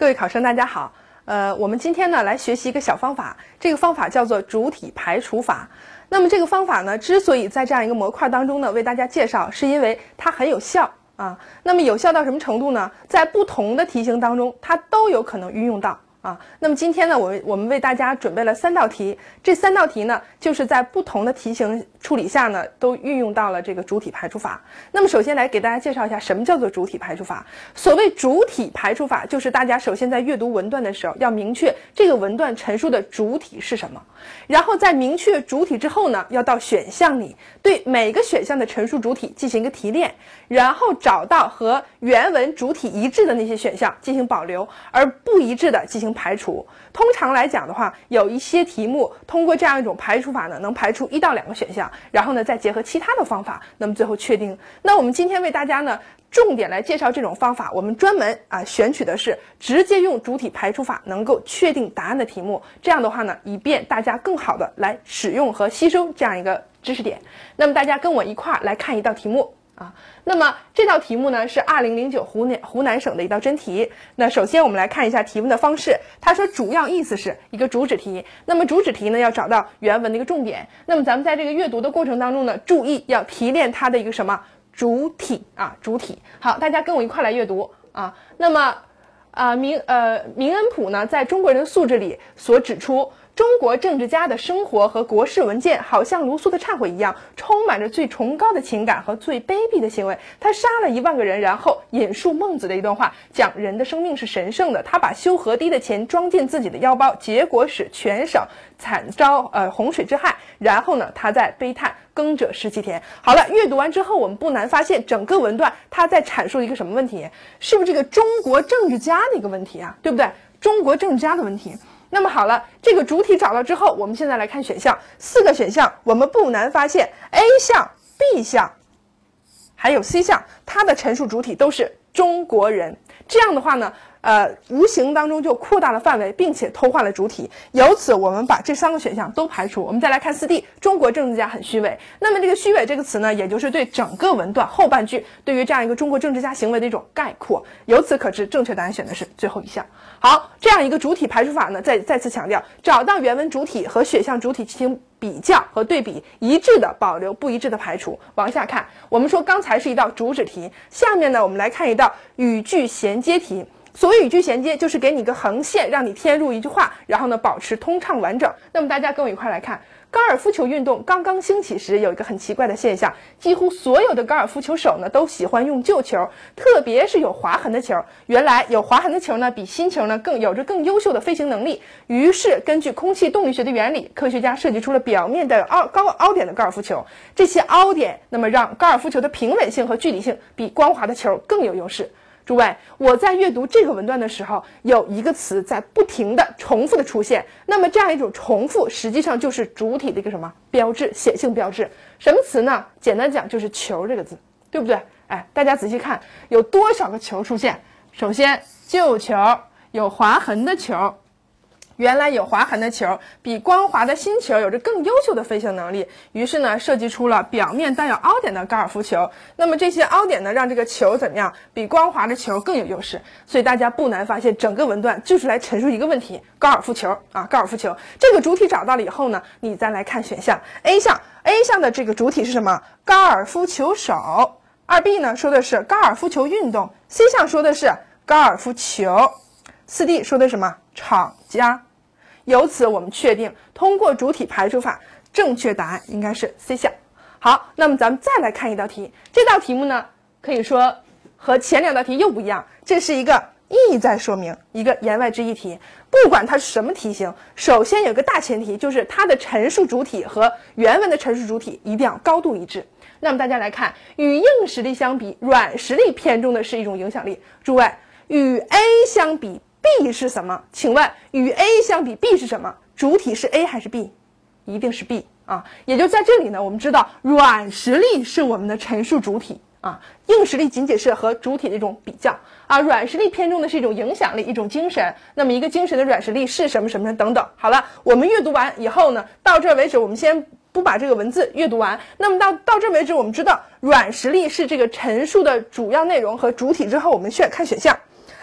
各位考生，大家好。呃，我们今天呢来学习一个小方法，这个方法叫做主体排除法。那么这个方法呢，之所以在这样一个模块当中呢为大家介绍，是因为它很有效啊。那么有效到什么程度呢？在不同的题型当中，它都有可能运用到。啊，那么今天呢，我我们为大家准备了三道题，这三道题呢，就是在不同的题型处理下呢，都运用到了这个主体排除法。那么首先来给大家介绍一下什么叫做主体排除法。所谓主体排除法，就是大家首先在阅读文段的时候要明确这个文段陈述的主体是什么，然后在明确主体之后呢，要到选项里对每个选项的陈述主体进行一个提炼，然后找到和原文主体一致的那些选项进行保留，而不一致的进行。排除，通常来讲的话，有一些题目通过这样一种排除法呢，能排除一到两个选项，然后呢再结合其他的方法，那么最后确定。那我们今天为大家呢重点来介绍这种方法，我们专门啊选取的是直接用主体排除法能够确定答案的题目，这样的话呢，以便大家更好的来使用和吸收这样一个知识点。那么大家跟我一块儿来看一道题目。啊，那么这道题目呢是二零零九湖南湖南省的一道真题。那首先我们来看一下提问的方式。他说主要意思是一个主旨题。那么主旨题呢要找到原文的一个重点。那么咱们在这个阅读的过程当中呢，注意要提炼它的一个什么主体啊主体。好，大家跟我一块来阅读啊。那么啊明呃明恩普呢在中国人的素质里所指出。中国政治家的生活和国事文件，好像卢梭的忏悔一样，充满着最崇高的情感和最卑鄙的行为。他杀了一万个人，然后引述孟子的一段话，讲人的生命是神圣的。他把修河堤的钱装进自己的腰包，结果使全省惨遭呃洪水之害。然后呢，他在悲叹耕者十七田。好了，阅读完之后，我们不难发现，整个文段他在阐述一个什么问题？是不是这个中国政治家的一个问题啊？对不对？中国政治家的问题。那么好了，这个主体找到之后，我们现在来看选项，四个选项，我们不难发现，A 项、B 项，还有 C 项，它的陈述主体都是中国人。这样的话呢？呃，无形当中就扩大了范围，并且偷换了主体。由此，我们把这三个选项都排除。我们再来看四 D，中国政治家很虚伪。那么这个虚伪这个词呢，也就是对整个文段后半句对于这样一个中国政治家行为的一种概括。由此可知，正确答案选的是最后一项。好，这样一个主体排除法呢，再再次强调，找到原文主体和选项主体进行比较和对比，一致的保留，不一致的排除。往下看，我们说刚才是一道主旨题，下面呢，我们来看一道语句衔接题。所谓语句衔接，就是给你个横线，让你填入一句话，然后呢保持通畅完整。那么大家跟我一块来看，高尔夫球运动刚刚兴起时，有一个很奇怪的现象，几乎所有的高尔夫球手呢都喜欢用旧球，特别是有划痕的球。原来有划痕的球呢，比新球呢更有着更优秀的飞行能力。于是根据空气动力学的原理，科学家设计出了表面带有凹高凹点的高尔夫球。这些凹点，那么让高尔夫球的平稳性和距离性比光滑的球更有优势。诸位，我在阅读这个文段的时候，有一个词在不停的重复的出现。那么这样一种重复，实际上就是主体的一个什么标志，显性标志。什么词呢？简单讲就是“球”这个字，对不对？哎，大家仔细看，有多少个球出现？首先，旧球，有划痕的球。原来有划痕的球比光滑的新球有着更优秀的飞行能力，于是呢，设计出了表面带有凹点的高尔夫球。那么这些凹点呢，让这个球怎么样？比光滑的球更有优势。所以大家不难发现，整个文段就是来陈述一个问题：高尔夫球啊，高尔夫球。这个主体找到了以后呢，你再来看选项 A 项，A 项的这个主体是什么？高尔夫球手。二 B 呢说的是高尔夫球运动，C 项说的是高尔夫球，四 D 说的什么？厂家。由此，我们确定通过主体排除法，正确答案应该是 C 项。好，那么咱们再来看一道题。这道题目呢，可以说和前两道题又不一样，这是一个意在说明，一个言外之意题。不管它是什么题型，首先有个大前提，就是它的陈述主体和原文的陈述主体一定要高度一致。那么大家来看，与硬实力相比，软实力偏重的是一种影响力。诸位，与 A 相比。B 是什么？请问与 A 相比，B 是什么？主体是 A 还是 B？一定是 B 啊！也就在这里呢，我们知道软实力是我们的陈述主体啊，硬实力仅仅是和主体的一种比较啊。软实力偏重的是一种影响力，一种精神。那么一个精神的软实力是什么什么等等。好了，我们阅读完以后呢，到这为止，我们先不把这个文字阅读完。那么到到这为止，我们知道软实力是这个陈述的主要内容和主体之后，我们选看选项。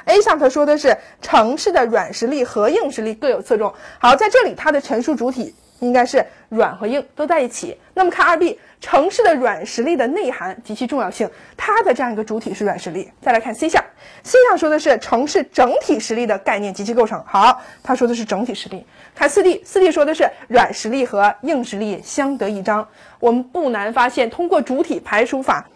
A 项它说的是城市的软实力和硬实力各有侧重。好，在这里它的陈述主体应该是软和硬都在一起。那么看二 B，城市的软实力的内涵及其重要性，它的这样一个主体是软实力。再来看 C 项，C 项说的是城市整体实力的概念及其构成。好，他说的是整体实力。看四 D，四 D 说的是软实力和硬实力相得益彰。我们不难发现，通过主体排除法。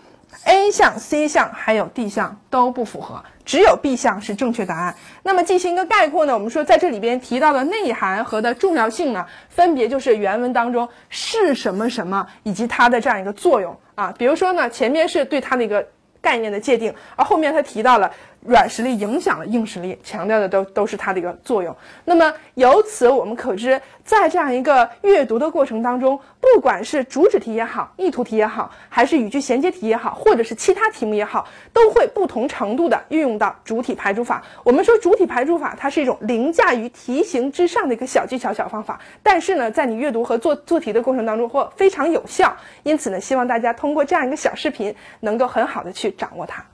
A 项、C 项还有 D 项都不符合，只有 B 项是正确答案。那么进行一个概括呢？我们说在这里边提到的内涵和的重要性呢，分别就是原文当中是什么什么以及它的这样一个作用啊。比如说呢，前面是对它的一个概念的界定，而后面它提到了。软实力影响了硬实力，强调的都都是它的一个作用。那么由此我们可知，在这样一个阅读的过程当中，不管是主旨题也好，意图题也好，还是语句衔接题也好，或者是其他题目也好，都会不同程度的运用到主体排除法。我们说主体排除法，它是一种凌驾于题型之上的一个小技巧、小方法。但是呢，在你阅读和做做题的过程当中，或非常有效。因此呢，希望大家通过这样一个小视频，能够很好的去掌握它。